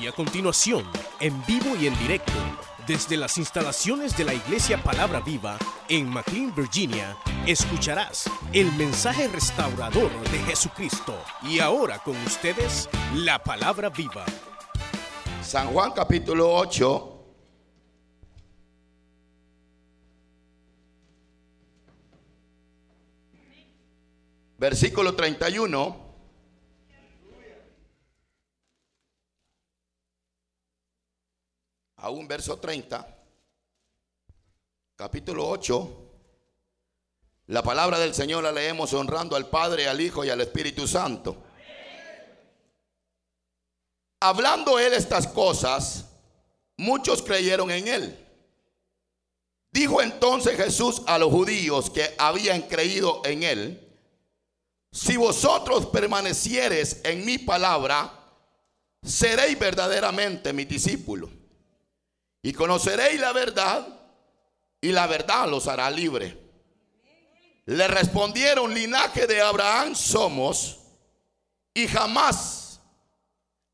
Y a continuación, en vivo y en directo, desde las instalaciones de la Iglesia Palabra Viva en McLean, Virginia, escucharás el mensaje restaurador de Jesucristo. Y ahora con ustedes, la Palabra Viva. San Juan capítulo 8. Versículo 31. A un verso 30. Capítulo 8. La palabra del Señor la leemos honrando al Padre, al Hijo y al Espíritu Santo. Hablando él estas cosas, muchos creyeron en él. Dijo entonces Jesús a los judíos que habían creído en él, si vosotros permaneciereis en mi palabra, seréis verdaderamente mi discípulo. Y conoceréis la verdad, y la verdad los hará libre. Le respondieron, linaje de Abraham somos, y jamás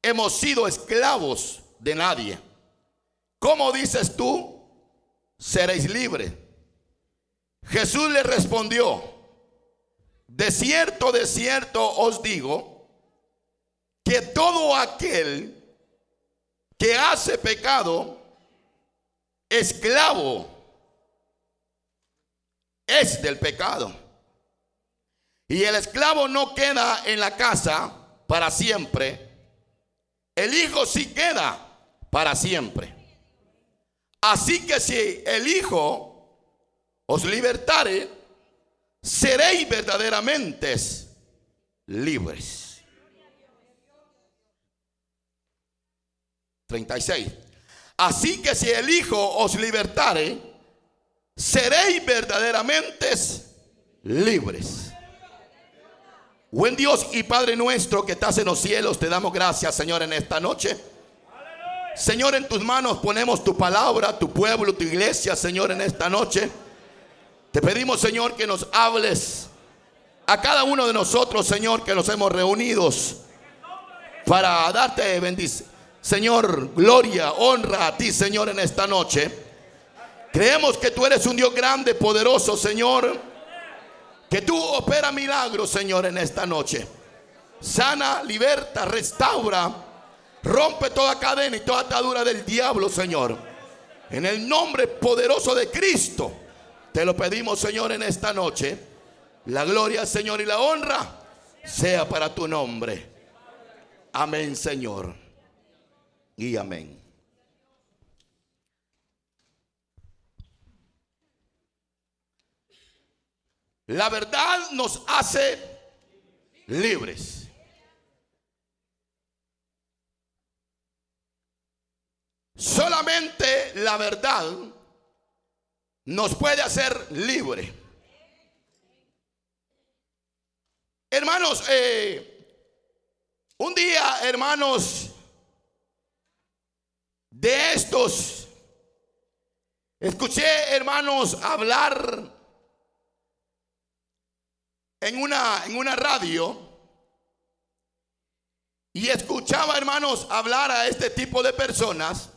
hemos sido esclavos de nadie. ¿Cómo dices tú? Seréis libres. Jesús le respondió, de cierto, de cierto os digo, que todo aquel que hace pecado, esclavo, es del pecado. Y el esclavo no queda en la casa para siempre. El hijo sí queda para siempre. Así que si el hijo os libertare, seréis verdaderamente libres. 36. Así que si el Hijo os libertare, seréis verdaderamente libres. Buen Dios y Padre nuestro que estás en los cielos, te damos gracias, Señor, en esta noche. Señor, en tus manos ponemos tu palabra, tu pueblo, tu iglesia, Señor, en esta noche. Te pedimos, Señor, que nos hables a cada uno de nosotros, Señor, que nos hemos reunidos para darte bendición. Señor, gloria, honra a ti, Señor, en esta noche. Creemos que tú eres un Dios grande, poderoso, Señor. Que tú opera milagros, Señor, en esta noche. Sana, liberta, restaura. Rompe toda cadena y toda atadura del diablo, Señor. En el nombre poderoso de Cristo. Te lo pedimos, Señor, en esta noche. La gloria, Señor, y la honra sea para tu nombre. Amén, Señor. Y amén. La verdad nos hace libres. Solamente la verdad nos puede hacer libre. Hermanos, eh, un día, hermanos, de estos, escuché, hermanos, hablar en una, en una radio y escuchaba, hermanos, hablar a este tipo de personas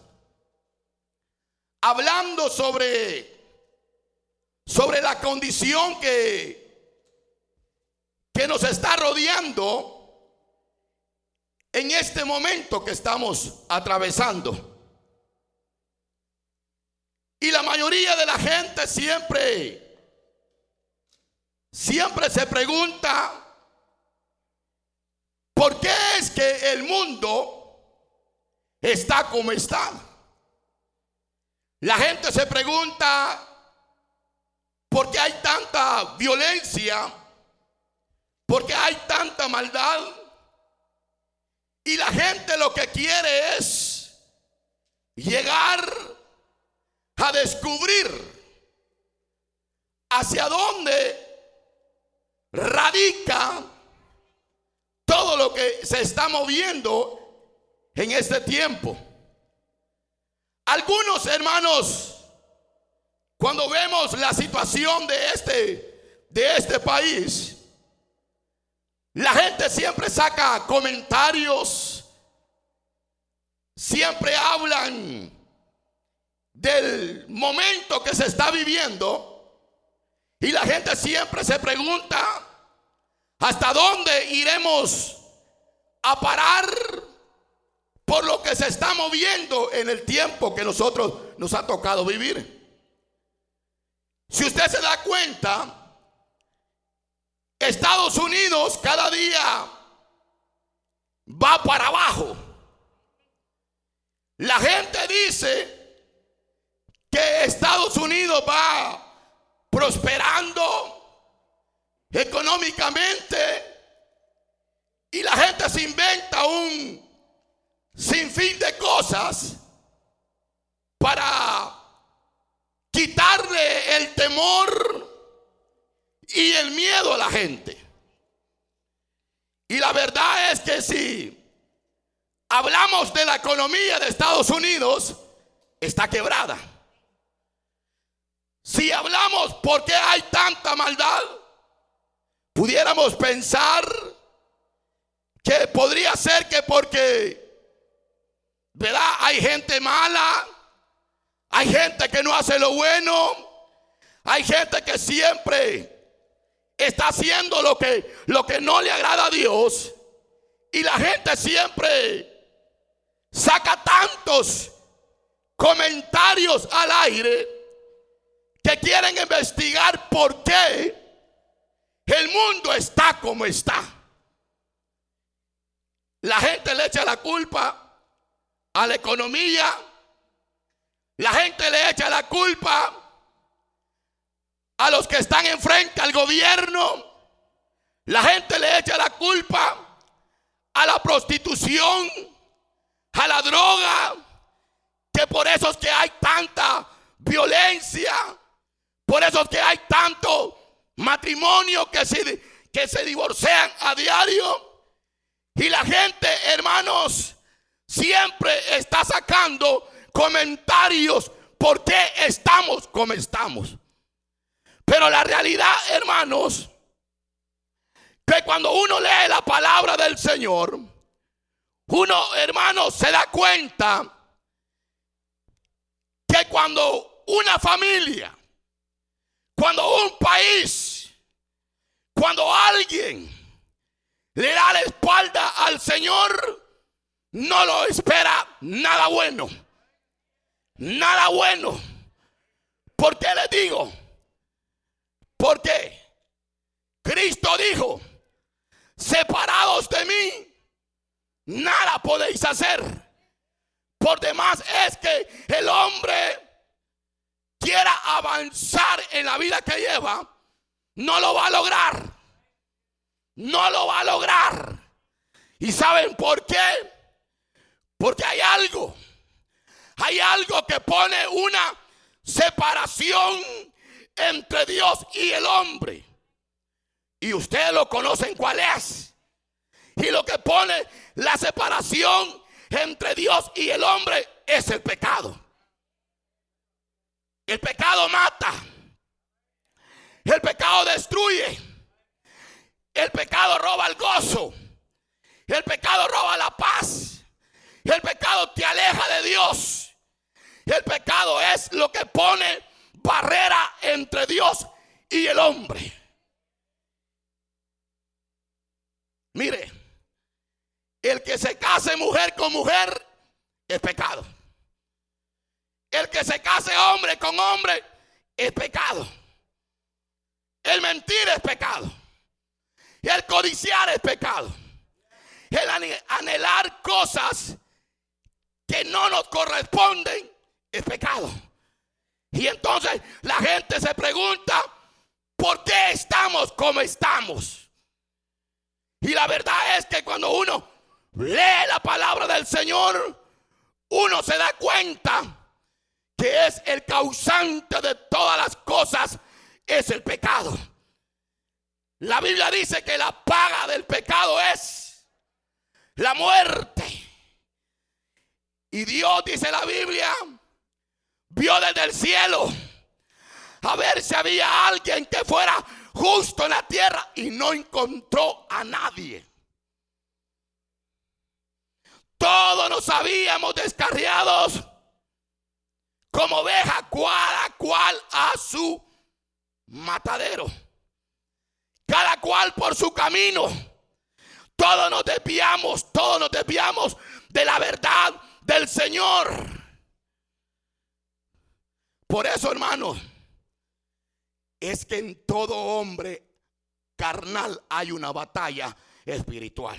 hablando sobre sobre la condición que, que nos está rodeando en este momento que estamos atravesando. Y la mayoría de la gente siempre, siempre se pregunta, ¿por qué es que el mundo está como está? La gente se pregunta, ¿Por qué hay tanta violencia? ¿Por qué hay tanta maldad? Y la gente lo que quiere es llegar a descubrir hacia dónde radica todo lo que se está moviendo en este tiempo. Algunos hermanos cuando vemos la situación de este, de este país, la gente siempre saca comentarios, siempre hablan del momento que se está viviendo y la gente siempre se pregunta, ¿hasta dónde iremos a parar por lo que se está moviendo en el tiempo que nosotros nos ha tocado vivir? Si usted se da cuenta, Estados Unidos cada día va para abajo. La gente dice que Estados Unidos va prosperando económicamente y la gente se inventa un sinfín de cosas para quitarle el temor y el miedo a la gente. Y la verdad es que si hablamos de la economía de Estados Unidos, está quebrada. Si hablamos por qué hay tanta maldad, pudiéramos pensar que podría ser que porque, ¿verdad? Hay gente mala, hay gente que no hace lo bueno, hay gente que siempre está haciendo lo que, lo que no le agrada a Dios. Y la gente siempre saca tantos comentarios al aire que quieren investigar por qué el mundo está como está. La gente le echa la culpa a la economía. La gente le echa la culpa a los que están enfrente al gobierno. La gente le echa la culpa a la prostitución, a la droga, que por eso es que hay tanta violencia, por eso es que hay tanto matrimonio que se, que se divorcian a diario. Y la gente, hermanos, siempre está sacando comentarios por qué estamos como estamos. Pero la realidad, hermanos, que cuando uno lee la palabra del Señor, uno, hermanos, se da cuenta que cuando una familia cuando un país, cuando alguien le da la espalda al Señor, no lo espera nada bueno. Nada bueno. ¿Por qué le digo? Porque Cristo dijo, separados de mí, nada podéis hacer. Por demás es que el hombre quiera avanzar en la vida que lleva, no lo va a lograr. No lo va a lograr. ¿Y saben por qué? Porque hay algo. Hay algo que pone una separación entre Dios y el hombre. Y ustedes lo conocen cuál es. Y lo que pone la separación entre Dios y el hombre es el pecado. El pecado mata. El pecado destruye. El pecado roba el gozo. El pecado roba la paz. El pecado te aleja de Dios. El pecado es lo que pone barrera entre Dios y el hombre. Mire, el que se case mujer con mujer es pecado. El que se case hombre con hombre es pecado. El mentir es pecado. El codiciar es pecado. El anhelar cosas que no nos corresponden es pecado. Y entonces la gente se pregunta, ¿por qué estamos como estamos? Y la verdad es que cuando uno lee la palabra del Señor, uno se da cuenta que es el causante de todas las cosas, es el pecado. La Biblia dice que la paga del pecado es la muerte. Y Dios, dice la Biblia, vio desde el cielo a ver si había alguien que fuera justo en la tierra y no encontró a nadie. Todos nos habíamos descarriados como oveja, cada cual a su matadero. Cada cual por su camino. Todos nos desviamos, todos nos desviamos de la verdad del Señor. Por eso, hermanos, es que en todo hombre carnal hay una batalla espiritual.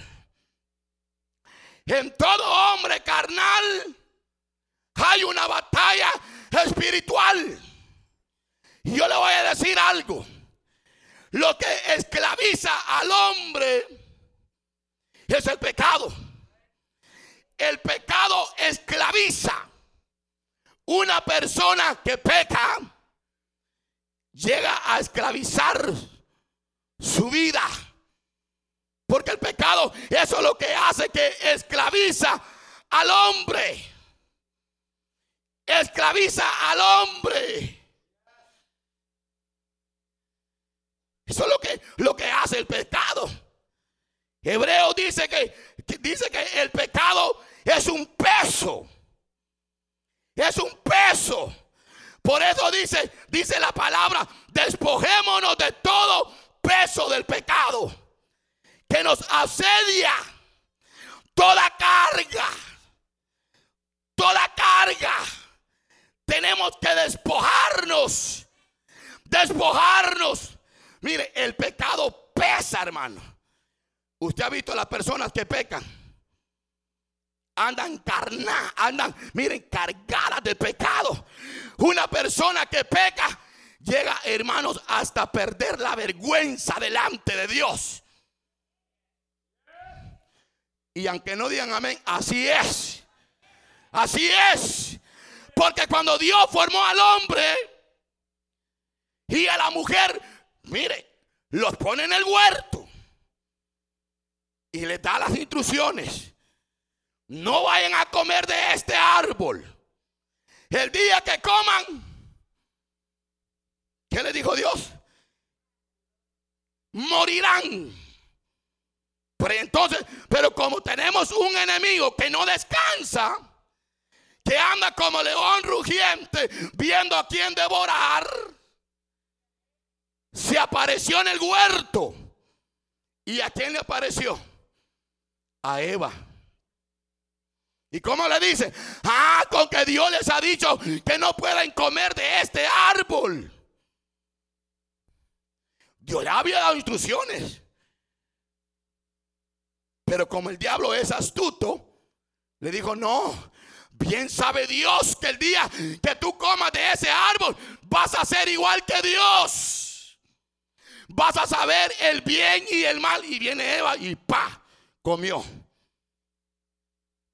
En todo hombre carnal hay una batalla espiritual. Yo le voy a decir algo. Lo que esclaviza al hombre es el pecado. El pecado esclaviza. Una persona que peca llega a esclavizar su vida. Porque el pecado, eso es lo que hace que esclaviza al hombre. Esclaviza al hombre. Eso es lo que, lo que hace el pecado. Hebreo dice que, dice que el pecado es un peso. Es un peso. Por eso dice, dice la palabra, despojémonos de todo peso del pecado que nos asedia. Toda carga. Toda carga. Tenemos que despojarnos. Despojarnos. Mire, el pecado pesa, hermano. Usted ha visto a las personas que pecan. Andan carnadas, andan, miren, cargadas de pecado. Una persona que peca llega, hermanos, hasta perder la vergüenza delante de Dios. Y aunque no digan amén, así es. Así es. Porque cuando Dios formó al hombre y a la mujer, mire, los pone en el huerto y les da las instrucciones. No vayan a comer de este árbol. El día que coman, ¿qué le dijo Dios? Morirán. Pero entonces, pero como tenemos un enemigo que no descansa, que anda como león rugiente viendo a quién devorar, se apareció en el huerto. ¿Y a quién le apareció? A Eva. ¿Y cómo le dice? Ah, con que Dios les ha dicho que no pueden comer de este árbol. Dios le había dado instrucciones. Pero como el diablo es astuto, le dijo, no, bien sabe Dios que el día que tú comas de ese árbol vas a ser igual que Dios. Vas a saber el bien y el mal. Y viene Eva y pa, comió.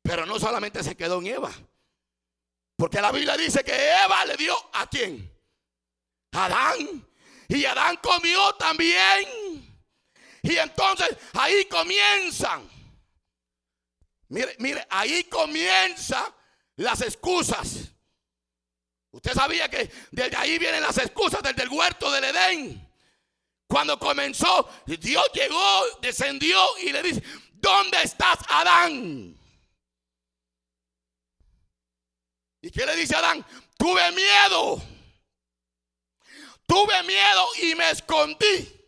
Pero no solamente se quedó en Eva. Porque la Biblia dice que Eva le dio a quién? Adán. Y Adán comió también. Y entonces ahí comienzan. Mire, mire, ahí comienzan las excusas. Usted sabía que desde ahí vienen las excusas desde el huerto del Edén. Cuando comenzó, Dios llegó, descendió y le dice, ¿dónde estás, Adán? ¿Y qué le dice Adán? Tuve miedo. Tuve miedo y me escondí.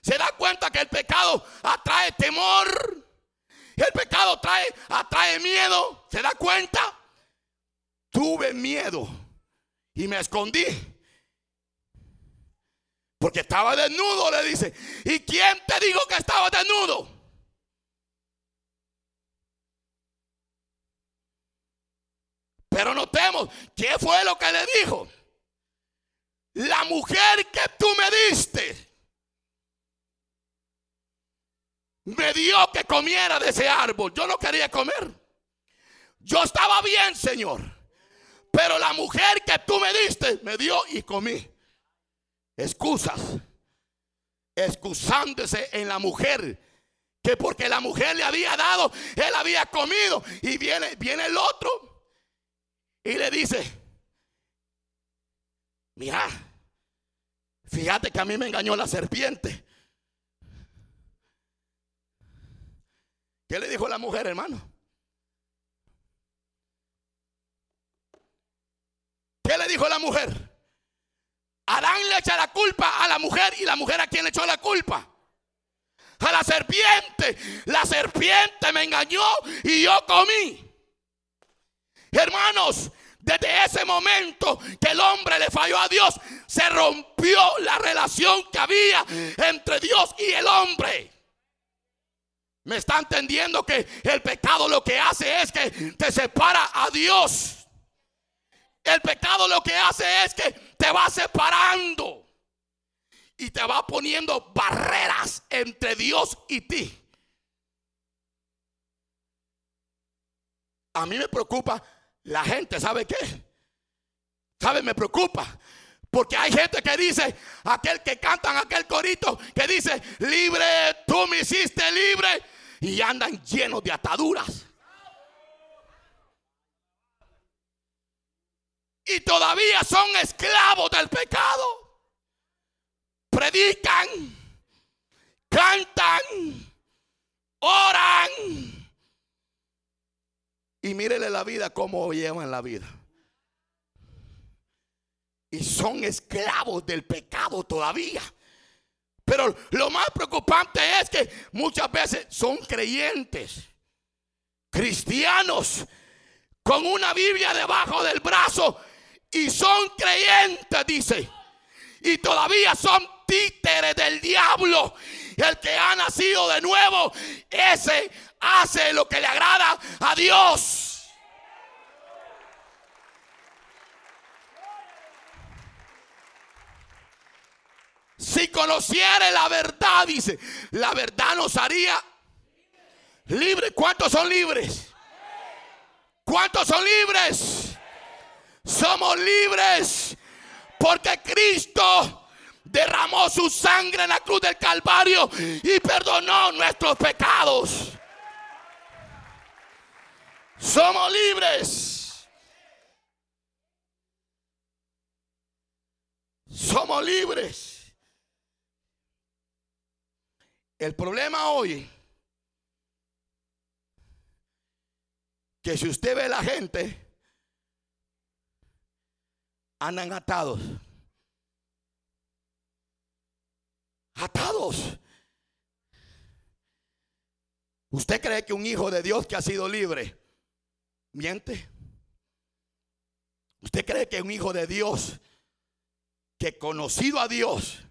¿Se da cuenta que el pecado atrae temor? El pecado trae, atrae miedo. ¿Se da cuenta? Tuve miedo y me escondí. Porque estaba desnudo, le dice. ¿Y quién te dijo que estaba desnudo? Pero notemos, ¿qué fue lo que le dijo? La mujer que tú me diste me dio que comiera de ese árbol. Yo no quería comer. Yo estaba bien, Señor. Pero la mujer que tú me diste me dio y comí. Excusas. Excusándose en la mujer. Que porque la mujer le había dado, él había comido. Y viene, viene el otro y le dice, mira, fíjate que a mí me engañó la serpiente. ¿Qué le dijo la mujer, hermano? Dijo la mujer? Adán le echa la culpa a la mujer y la mujer a quien le echó la culpa. A la serpiente. La serpiente me engañó y yo comí. Hermanos, desde ese momento que el hombre le falló a Dios, se rompió la relación que había entre Dios y el hombre. Me está entendiendo que el pecado lo que hace es que te separa a Dios. El pecado lo que hace es que te va separando y te va poniendo barreras entre Dios y ti. A mí me preocupa la gente, ¿sabe qué? ¿Sabe? Me preocupa. Porque hay gente que dice, aquel que cantan aquel corito, que dice, libre, tú me hiciste libre. Y andan llenos de ataduras. Y todavía son esclavos del pecado. Predican, cantan, oran. Y mírele la vida como llevan la vida. Y son esclavos del pecado todavía. Pero lo más preocupante es que muchas veces son creyentes, cristianos, con una Biblia debajo del brazo y son creyentes, dice. Y todavía son títeres del diablo. El que ha nacido de nuevo, ese hace lo que le agrada a Dios. Si conociere la verdad, dice, la verdad nos haría libre. ¿Cuántos son libres? ¿Cuántos son libres? Somos libres porque Cristo derramó su sangre en la cruz del Calvario y perdonó nuestros pecados. Somos libres. Somos libres. El problema hoy, que si usted ve la gente, andan atados. Atados. ¿Usted cree que un hijo de Dios que ha sido libre miente? ¿Usted cree que un hijo de Dios que conocido a Dios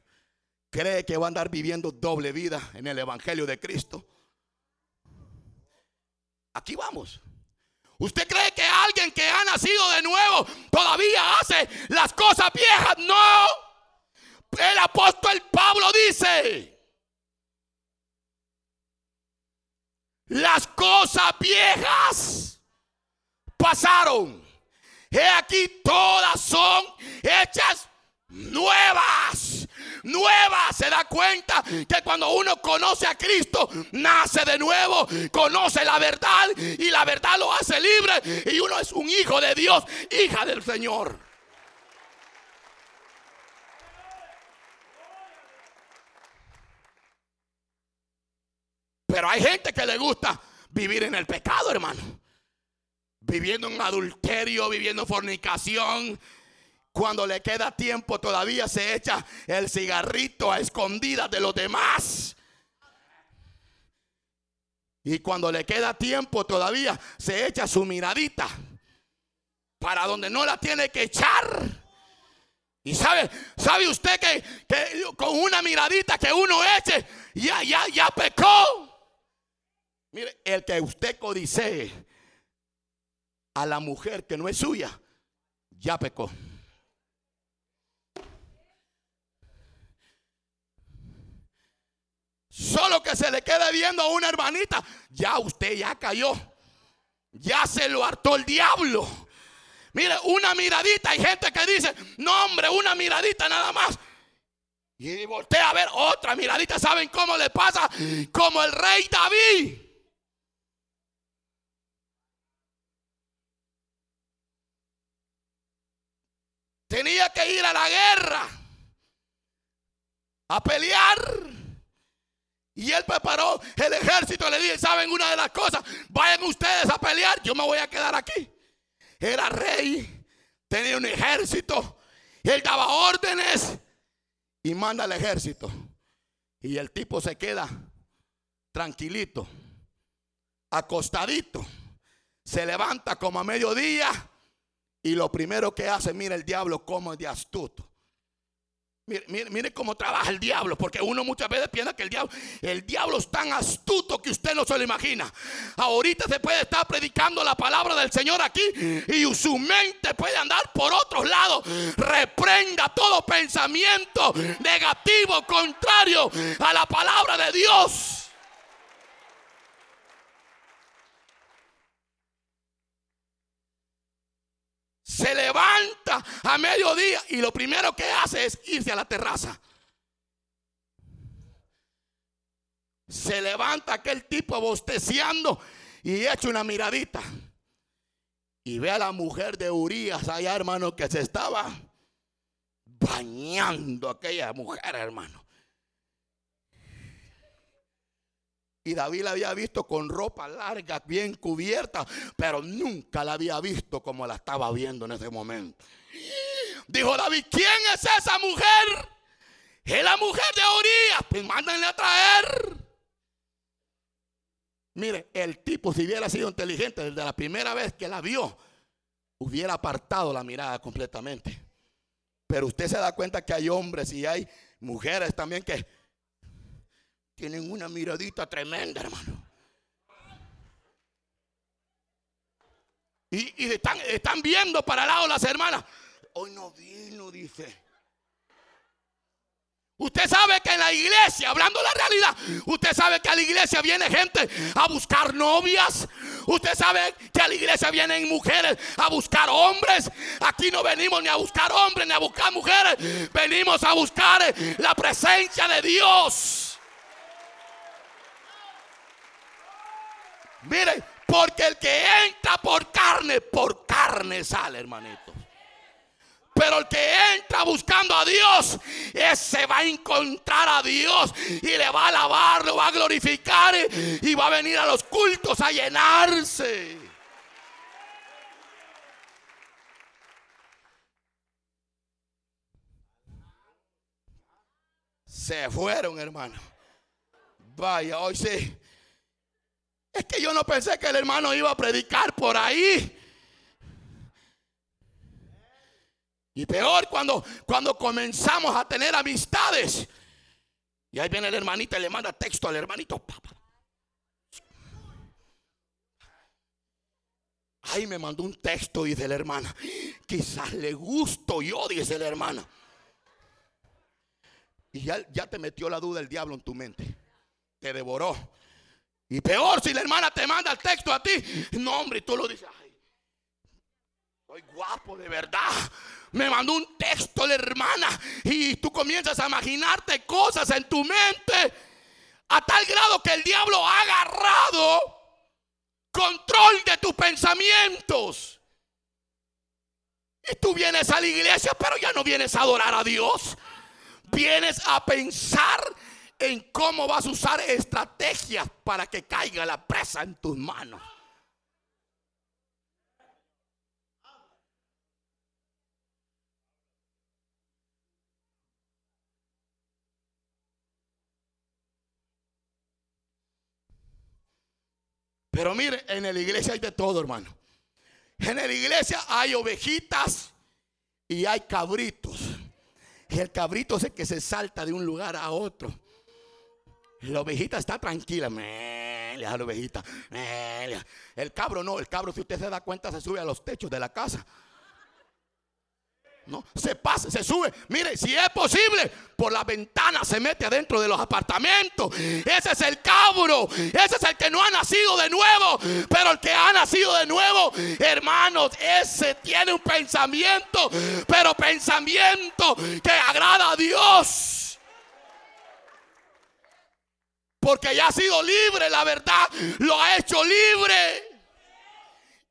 cree que va a andar viviendo doble vida en el Evangelio de Cristo. Aquí vamos. ¿Usted cree que alguien que ha nacido de nuevo todavía hace las cosas viejas? No. El apóstol Pablo dice, las cosas viejas pasaron. He aquí todas son hechas nuevas nueva. Se da cuenta que cuando uno conoce a Cristo, nace de nuevo, conoce la verdad y la verdad lo hace libre y uno es un hijo de Dios, hija del Señor. Pero hay gente que le gusta vivir en el pecado, hermano. Viviendo en adulterio, viviendo en fornicación, cuando le queda tiempo todavía se echa el cigarrito a escondidas de los demás. Y cuando le queda tiempo todavía se echa su miradita para donde no la tiene que echar. Y sabe, sabe usted que, que con una miradita que uno eche, ya, ya, ya pecó. Mire, el que usted codicee a la mujer que no es suya, ya pecó. Solo que se le quede viendo a una hermanita, ya usted ya cayó. Ya se lo hartó el diablo. Mire, una miradita. Hay gente que dice, no hombre, una miradita nada más. Y voltea a ver otra miradita. ¿Saben cómo le pasa? Como el rey David. Tenía que ir a la guerra. A pelear. Y él preparó el ejército. Le dije, ¿saben una de las cosas? Vayan ustedes a pelear. Yo me voy a quedar aquí. Era rey tenía un ejército. Él daba órdenes y manda al ejército. Y el tipo se queda tranquilito, acostadito. Se levanta como a mediodía y lo primero que hace, mira el diablo como de astuto. Mire, cómo trabaja el diablo, porque uno muchas veces piensa que el diablo, el diablo es tan astuto que usted no se lo imagina. Ahorita se puede estar predicando la palabra del Señor aquí y su mente puede andar por otros lados. Reprenda todo pensamiento negativo, contrario a la palabra de Dios. Se levanta a mediodía y lo primero que hace es irse a la terraza. Se levanta aquel tipo bosteciando y echa una miradita. Y ve a la mujer de Urias allá, hermano, que se estaba bañando aquella mujer, hermano. Y David la había visto con ropa larga, bien cubierta, pero nunca la había visto como la estaba viendo en ese momento. Dijo David, ¿quién es esa mujer? Es la mujer de Urias. Pues mándenle a traer. Mire, el tipo, si hubiera sido inteligente desde la primera vez que la vio, hubiera apartado la mirada completamente. Pero usted se da cuenta que hay hombres y hay mujeres también que tienen una miradita tremenda, hermano. Y, están, viendo para el lado las hermanas. Hoy no vino, dice. Usted sabe que en la iglesia, hablando la realidad, usted sabe que a la iglesia viene gente a buscar novias. Usted sabe que a la iglesia vienen mujeres a buscar hombres. Aquí no venimos ni a buscar hombres ni a buscar mujeres. Venimos a buscar la presencia de Dios. Mire, porque el que entra por carne, por carne sale, hermanito. Pero el que entra buscando a Dios, ese va a encontrar a Dios y le va a alabar, lo va a glorificar y va a venir a los cultos a llenarse. Se fueron, hermano. Vaya, hoy sí. Es que yo no pensé que el hermano iba a predicar por ahí. Y peor cuando, cuando comenzamos a tener amistades. Y ahí viene el hermanito y le manda texto al hermanito. Ahí me mandó un texto, dice la hermana. Quizás le gusto yo, dice la hermana. Y ya, ya te metió la duda el diablo en tu mente. Te devoró. Y peor si la hermana te manda el texto a ti. No, hombre, tú lo dices. Ay, soy guapo de verdad. Me mandó un texto la hermana. Y tú comienzas a imaginarte cosas en tu mente. A tal grado que el diablo ha agarrado control de tus pensamientos. Y tú vienes a la iglesia, pero ya no vienes a adorar a Dios. Vienes a pensar en cómo vas a usar estrategias para que caiga la presa en tus manos. Pero mire, en la iglesia hay de todo, hermano. En la iglesia hay ovejitas y hay cabritos. Y el cabrito es el que se salta de un lugar a otro. La ovejita está tranquila. La ovejita. El cabro no, el cabro, si usted se da cuenta, se sube a los techos de la casa. No, se pasa, se sube. Mire, si es posible, por la ventana se mete adentro de los apartamentos. Ese es el cabro. Ese es el que no ha nacido de nuevo. Pero el que ha nacido de nuevo, hermanos, ese tiene un pensamiento. Pero pensamiento que agrada a Dios. Porque ya ha sido libre, la verdad lo ha hecho libre.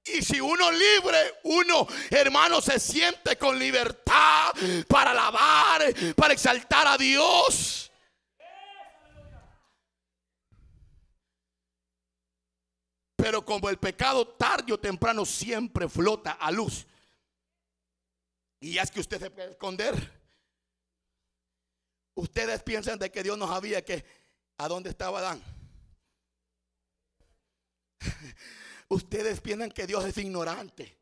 Y si uno libre, uno, hermano, se siente con libertad para alabar, para exaltar a Dios. Pero como el pecado tarde o temprano siempre flota a luz. Y es que usted se puede esconder. Ustedes piensan de que Dios no sabía que a dónde estaba Adán. Ustedes piensan que Dios es ignorante.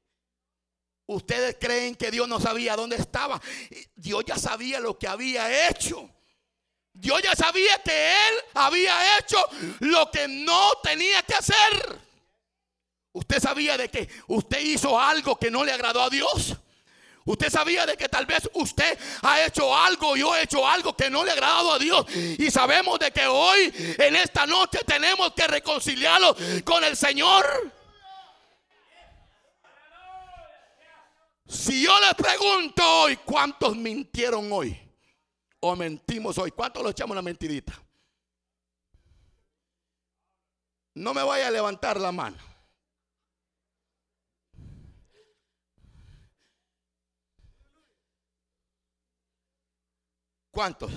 Ustedes creen que Dios no sabía dónde estaba. Dios ya sabía lo que había hecho. Dios ya sabía que Él había hecho lo que no tenía que hacer. Usted sabía de que usted hizo algo que no le agradó a Dios. Usted sabía de que tal vez usted ha hecho algo, yo he hecho algo que no le ha agradado a Dios. Y sabemos de que hoy, en esta noche, tenemos que reconciliarlo con el Señor. Si yo le pregunto hoy, ¿cuántos mintieron hoy? O mentimos hoy. ¿Cuántos lo echamos la mentirita? No me vaya a levantar la mano. ¿Cuántos?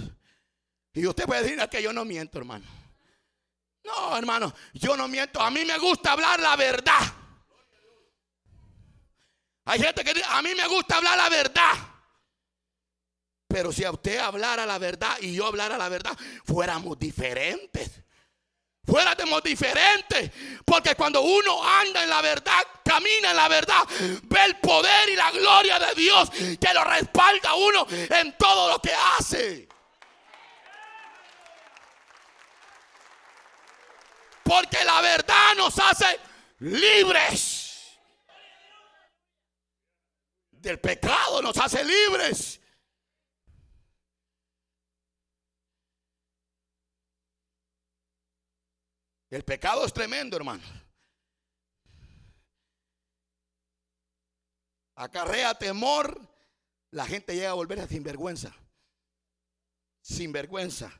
Y usted puede decir que yo no miento, hermano. No, hermano, yo no miento. A mí me gusta hablar la verdad. Hay gente que dice, a mí me gusta hablar la verdad. Pero si a usted hablara la verdad y yo hablara la verdad, fuéramos diferentes. Fuéramos diferentes. Porque cuando uno anda en la verdad, camina en la verdad, ve el poder y la gloria de Dios que lo respalda a uno en todo lo que hace. Porque la verdad nos hace libres. Del pecado nos hace libres. El pecado es tremendo, hermano. Acarrea temor, la gente llega a volverse sin vergüenza. Sin vergüenza.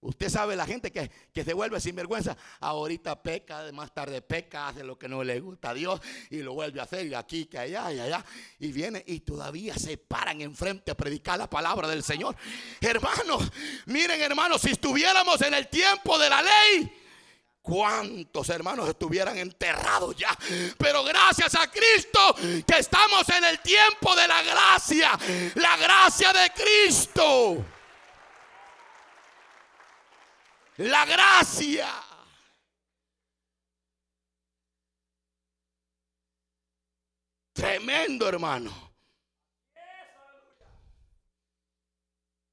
Usted sabe la gente que, se vuelve sin vergüenza. Ahorita peca, más tarde peca, hace lo que no le gusta a Dios y lo vuelve a hacer y aquí, que allá y allá. Y viene y todavía se paran enfrente a predicar la palabra del Señor. Hermanos, miren hermanos, si estuviéramos en el tiempo de la ley, cuántos hermanos estuvieran enterrados ya. Pero gracias a Cristo que estamos en el tiempo de la gracia. La gracia de Cristo. La gracia. Tremendo hermano.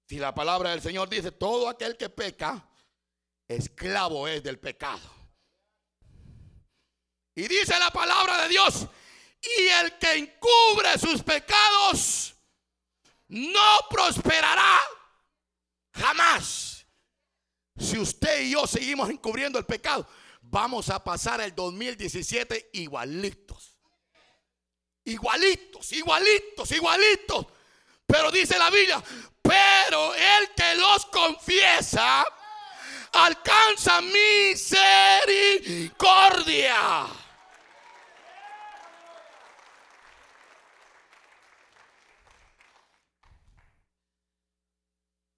Si la palabra del Señor dice, todo aquel que peca, esclavo es del pecado. Y dice la palabra de Dios, y el que encubre sus pecados no prosperará jamás. Si usted y yo seguimos encubriendo el pecado, vamos a pasar el 2017 igualitos. Igualitos, igualitos, igualitos. Pero dice la Biblia, pero el que los confiesa, alcanza misericordia.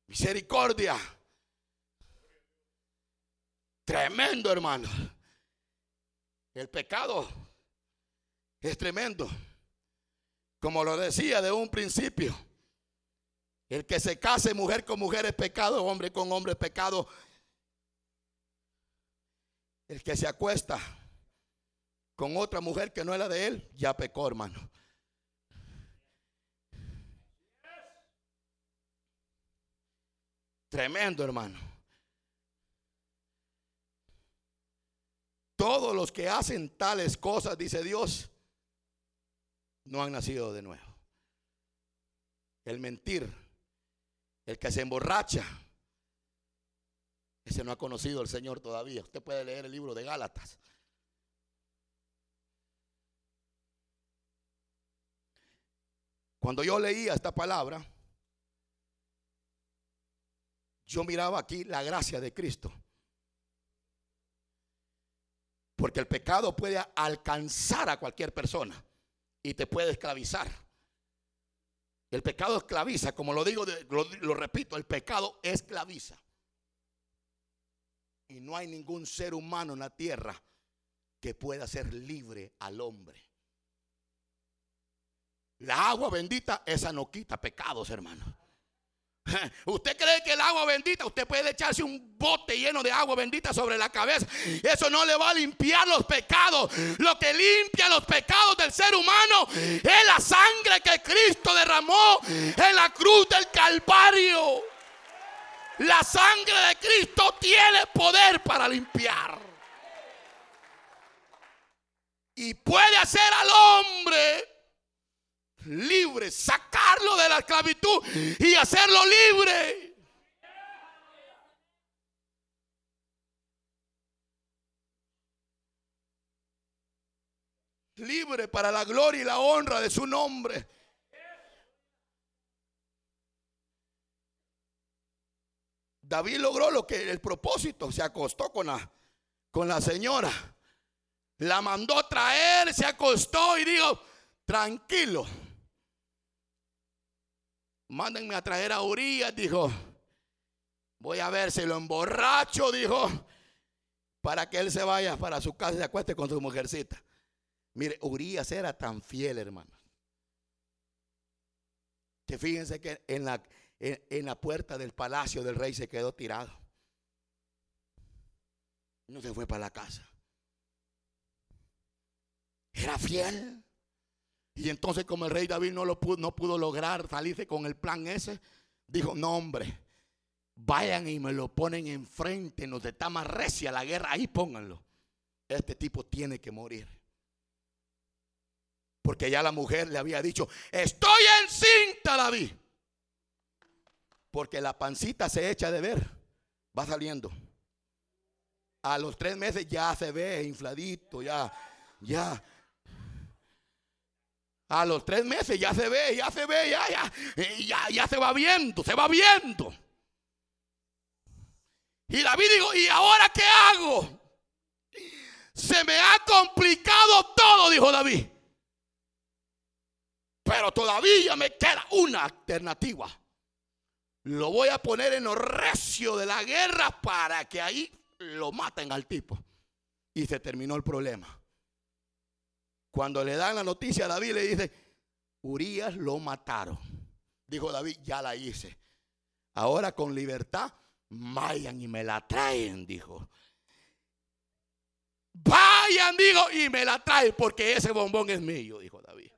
Misericordia. Tremendo, hermano. El pecado es tremendo. Como lo decía de un principio. El que se case mujer con mujer es pecado, hombre con hombre es pecado, el que se acuesta con otra mujer que no es la de él, ya pecó, hermano. Tremendo, hermano. Todos los que hacen tales cosas, dice Dios, no han nacido de nuevo. El mentir, el que se emborracha, ese no ha conocido al Señor todavía. Usted puede leer el libro de Gálatas. Cuando yo leía esta palabra, yo miraba aquí la gracia de Cristo. Porque el pecado puede alcanzar a cualquier persona y te puede esclavizar. El pecado esclaviza, como lo digo, lo, lo repito, el pecado esclaviza. Y no hay ningún ser humano en la tierra que pueda ser libre al hombre. La agua bendita, esa no quita pecados, hermano. Usted cree que el agua bendita, usted puede echarse un bote lleno de agua bendita sobre la cabeza. Eso no le va a limpiar los pecados. Lo que limpia los pecados del ser humano es la sangre que Cristo derramó en la cruz del Calvario. La sangre de Cristo tiene poder para limpiar. Y puede hacer al hombre libre, sacarlo de la esclavitud y hacerlo libre. Libre para la gloria y la honra de su nombre. David logró lo que el propósito, se acostó con la, con la señora. La mandó traer, se acostó y dijo, tranquilo, mándenme a traer a Urias, dijo. Voy a ver si lo emborracho, dijo, para que él se vaya para su casa y se acueste con su mujercita. Mire, Urias era tan fiel, hermano. Que fíjense que en la, en, la puerta del palacio del rey se quedó tirado. No se fue para la casa. Era fiel. Y entonces como el rey David no, lo pudo, no pudo lograr salirse con el plan ese, dijo, no hombre, vayan y me lo ponen enfrente, nos está más recia la guerra, ahí pónganlo. Este tipo tiene que morir. Porque ya la mujer le había dicho, estoy encinta David. Porque la pancita se echa de ver, va saliendo. A los tres meses ya se ve infladito, ya, ya a los tres meses ya se ve, ya se ve, ya, ya, ya, ya se va viendo, se va viendo. Y David dijo, ¿y ahora qué hago? Se me ha complicado todo, dijo David. Pero todavía me queda una alternativa. Lo voy a poner en los recio de la guerra para que ahí lo maten al tipo. Y se terminó el problema. Cuando le dan la noticia a David, le dice, Urias lo mataron. Dijo David, ya la hice. Ahora con libertad, vayan y me la traen, dijo. Vayan, dijo, y me la traen porque ese bombón es mío, dijo David.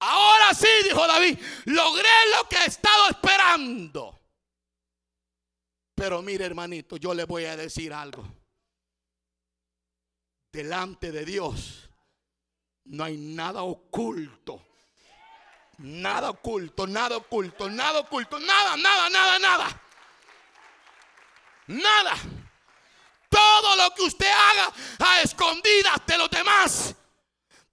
Ahora sí, dijo David, logré lo que he estado esperando. Pero mire, hermanito, yo le voy a decir algo. Delante de Dios no hay nada oculto. Nada oculto, nada oculto, nada oculto, nada, nada, nada, nada. Nada. Todo lo que usted haga a escondidas de los demás,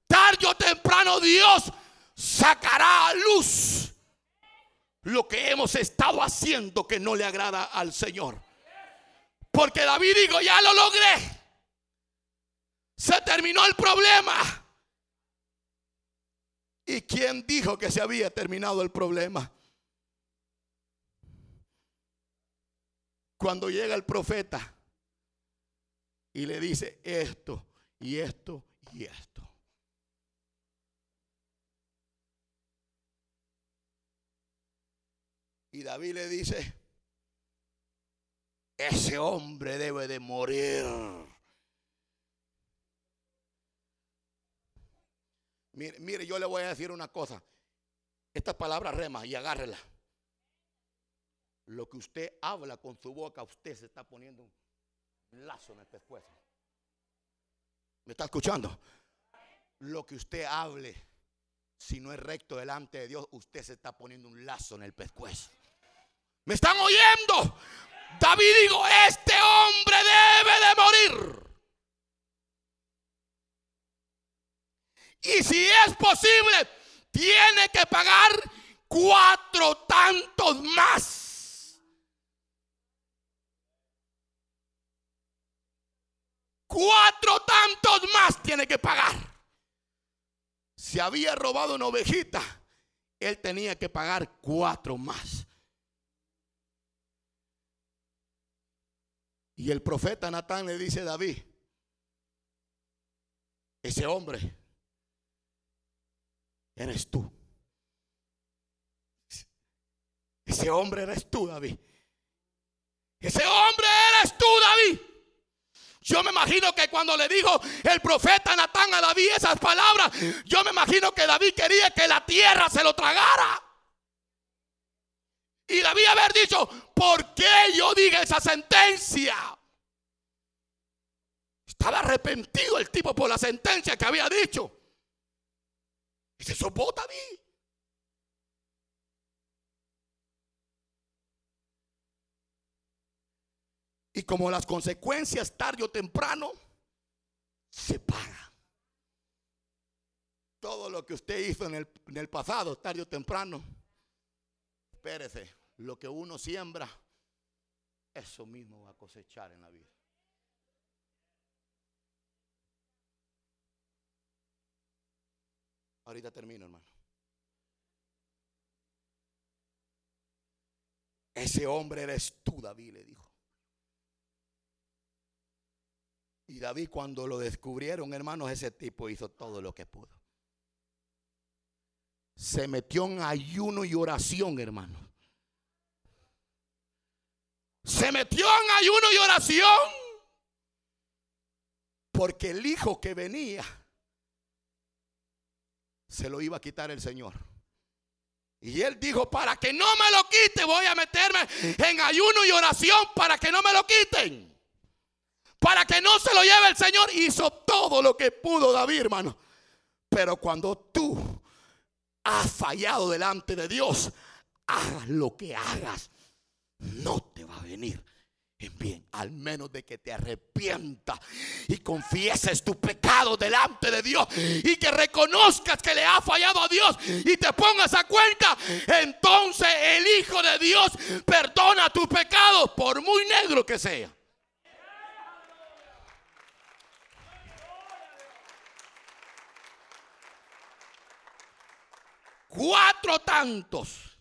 tarde o temprano Dios sacará a luz lo que hemos estado haciendo que no le agrada al Señor. Porque David dijo, ya lo logré. Se terminó el problema. ¿Y quién dijo que se había terminado el problema? Cuando llega el profeta y le dice esto y esto y esto. Y David le dice, ese hombre debe de morir. Mire, yo le voy a decir una cosa. Esta palabra rema y agárrela. Lo que usted habla con su boca, usted se está poniendo un lazo en el pescuezo. ¿Me está escuchando? Lo que usted hable, si no es recto delante de Dios, usted se está poniendo un lazo en el pescuezo. ¿Me están oyendo? David dijo, este hombre debe de morir. Y si es posible, tiene que pagar cuatro tantos más. Cuatro tantos más tiene que pagar. Si había robado una ovejita, él tenía que pagar cuatro más. Y el profeta Natán le dice a David, ese hombre eres tú. Ese hombre eres tú, David. Ese hombre eres tú, David. Yo me imagino que cuando le dijo el profeta Natán a David esas palabras, yo me imagino que David quería que la tierra se lo tragara. Y David haber dicho, ¿por qué yo diga esa sentencia? Estaba arrepentido el tipo por la sentencia que había dicho. Y se sopó David. Y como las consecuencias tarde o temprano se paga. Todo lo que usted hizo en el, en el pasado, tarde o temprano, espérese, lo que uno siembra, eso mismo va a cosechar en la vida. Ahorita termino, hermano. Ese hombre eres tú, David, le dijo. Y David cuando lo descubrieron, hermanos, ese tipo hizo todo lo que pudo. Se metió en ayuno y oración, hermano. Se metió en ayuno y oración. Porque el hijo que venía se lo iba a quitar el Señor. Y él dijo, para que no me lo quite, voy a meterme en ayuno y oración para que no me lo quiten para que no se lo lleve el Señor, hizo todo lo que pudo David, hermano. Pero cuando tú has fallado delante de Dios, hagas lo que hagas, no te va a venir en bien, al menos de que te arrepientas y confieses tu pecado delante de Dios y que reconozcas que le has fallado a Dios y te pongas a cuenta, entonces el Hijo de Dios perdona tu pecado por muy negro que sea. Cuatro tantos.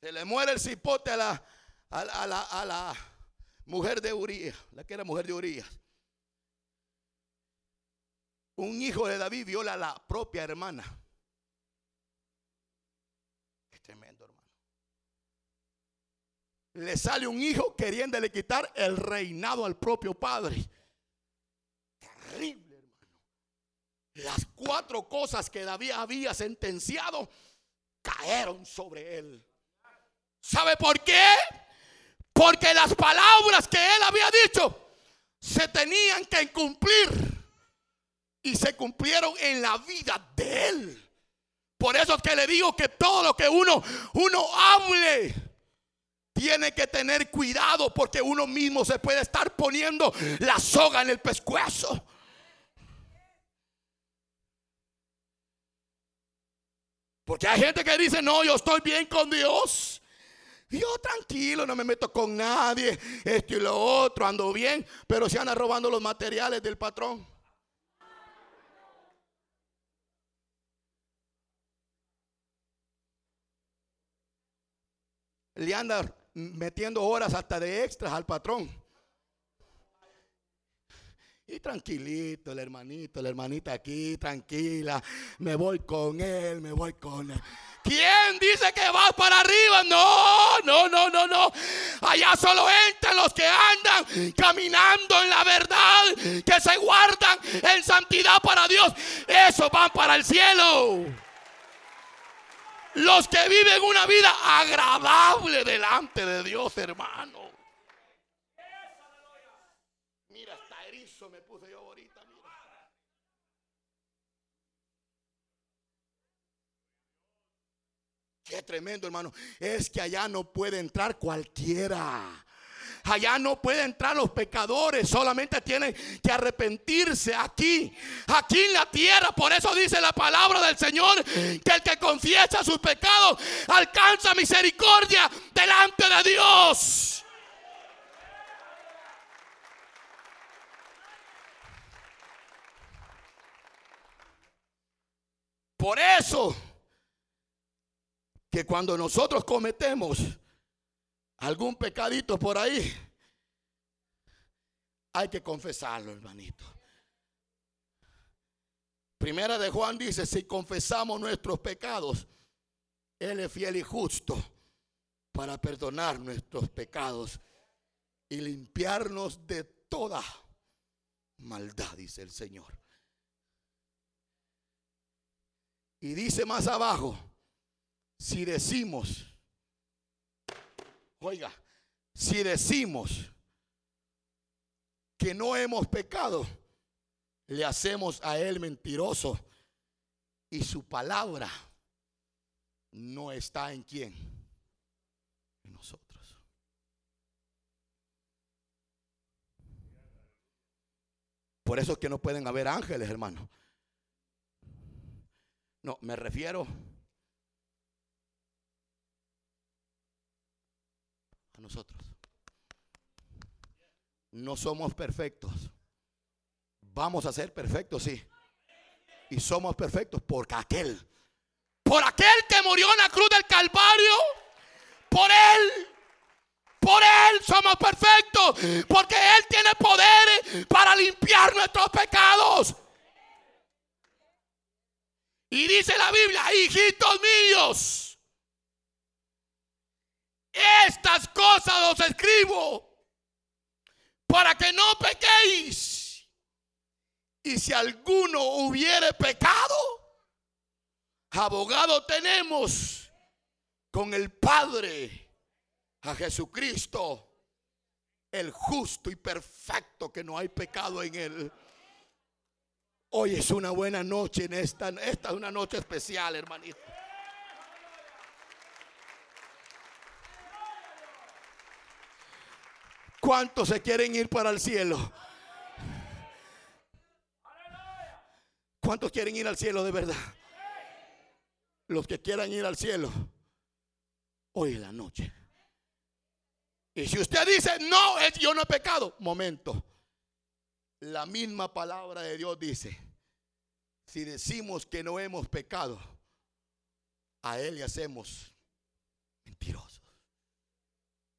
Se le muere el cipote a la, a a la, mujer de Urias, la que era mujer de Urias. Un hijo de David viola a la propia hermana. Qué tremendo, hermano. Le sale un hijo queriéndole quitar el reinado al propio padre. Las cuatro cosas que David había sentenciado cayeron sobre él. ¿Sabe por qué? Porque las palabras que él había dicho se tenían que cumplir y se cumplieron en la vida de él. Por eso es que le digo que todo lo que uno uno hable tiene que tener cuidado porque uno mismo se puede estar poniendo la soga en el pescuezo. Porque hay gente que dice, no, yo estoy bien con Dios. yo tranquilo, no me meto con nadie, esto y lo otro, ando bien, pero se anda robando los materiales del patrón. Le anda metiendo horas hasta de extras al patrón. Y tranquilito, el hermanito, la hermanita aquí, tranquila. Me voy con él, me voy con él. ¿Quién dice que vas para arriba? No, no, no, no, no. Allá solo entran los que andan caminando en la verdad, que se guardan en santidad para Dios. Esos van para el cielo. Los que viven una vida agradable delante de Dios, hermano. Qué tremendo, hermano. Es que allá no puede entrar cualquiera. Allá no pueden entrar los pecadores, solamente tienen que arrepentirse aquí, aquí en la tierra. Por eso dice la palabra del Señor que el que confiesa sus pecados alcanza misericordia delante de Dios. Por eso que cuando nosotros cometemos algún pecadito por ahí, hay que confesarlo, hermanito. Primera de Juan dice, si confesamos nuestros pecados, Él es fiel y justo para perdonar nuestros pecados y limpiarnos de toda maldad, dice el Señor. Y dice más abajo, si decimos, oiga, si decimos que no hemos pecado, le hacemos a él mentiroso y su palabra no está en quién, en nosotros. Por eso es que no pueden haber ángeles, hermano. No, me refiero nosotros. No somos perfectos. Vamos a ser perfectos, sí. Y somos perfectos porque aquel, por aquel que murió en la cruz del Calvario, por él, por él somos perfectos, porque él tiene poder para limpiar nuestros pecados. Y dice la Biblia, hijitos míos, estas cosas os escribo para que no pequéis. Y si alguno hubiere pecado, abogado tenemos con el Padre, a Jesucristo, el justo y perfecto, que no hay pecado en él. Hoy es una buena noche en esta. Esta es una noche especial, hermanito. ¿Cuántos se quieren ir para el cielo? ¿Cuántos quieren ir al cielo de verdad? Los que quieran ir al cielo, hoy es la noche. Y si usted dice, no, yo no he pecado, momento. La misma palabra de Dios dice, si decimos que no hemos pecado, a Él le hacemos mentirosos.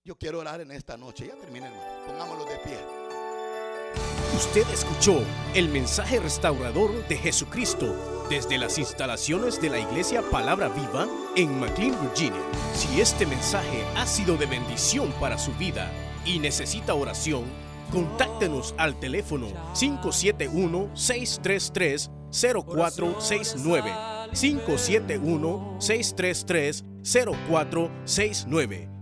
Yo quiero orar en esta noche. Ya terminé, hermano. Pongámoslo de pie. Usted escuchó el mensaje restaurador de Jesucristo desde las instalaciones de la iglesia Palabra Viva en McLean, Virginia. Si este mensaje ha sido de bendición para su vida y necesita oración, contáctenos al teléfono 571-633-0469. 571-633-0469.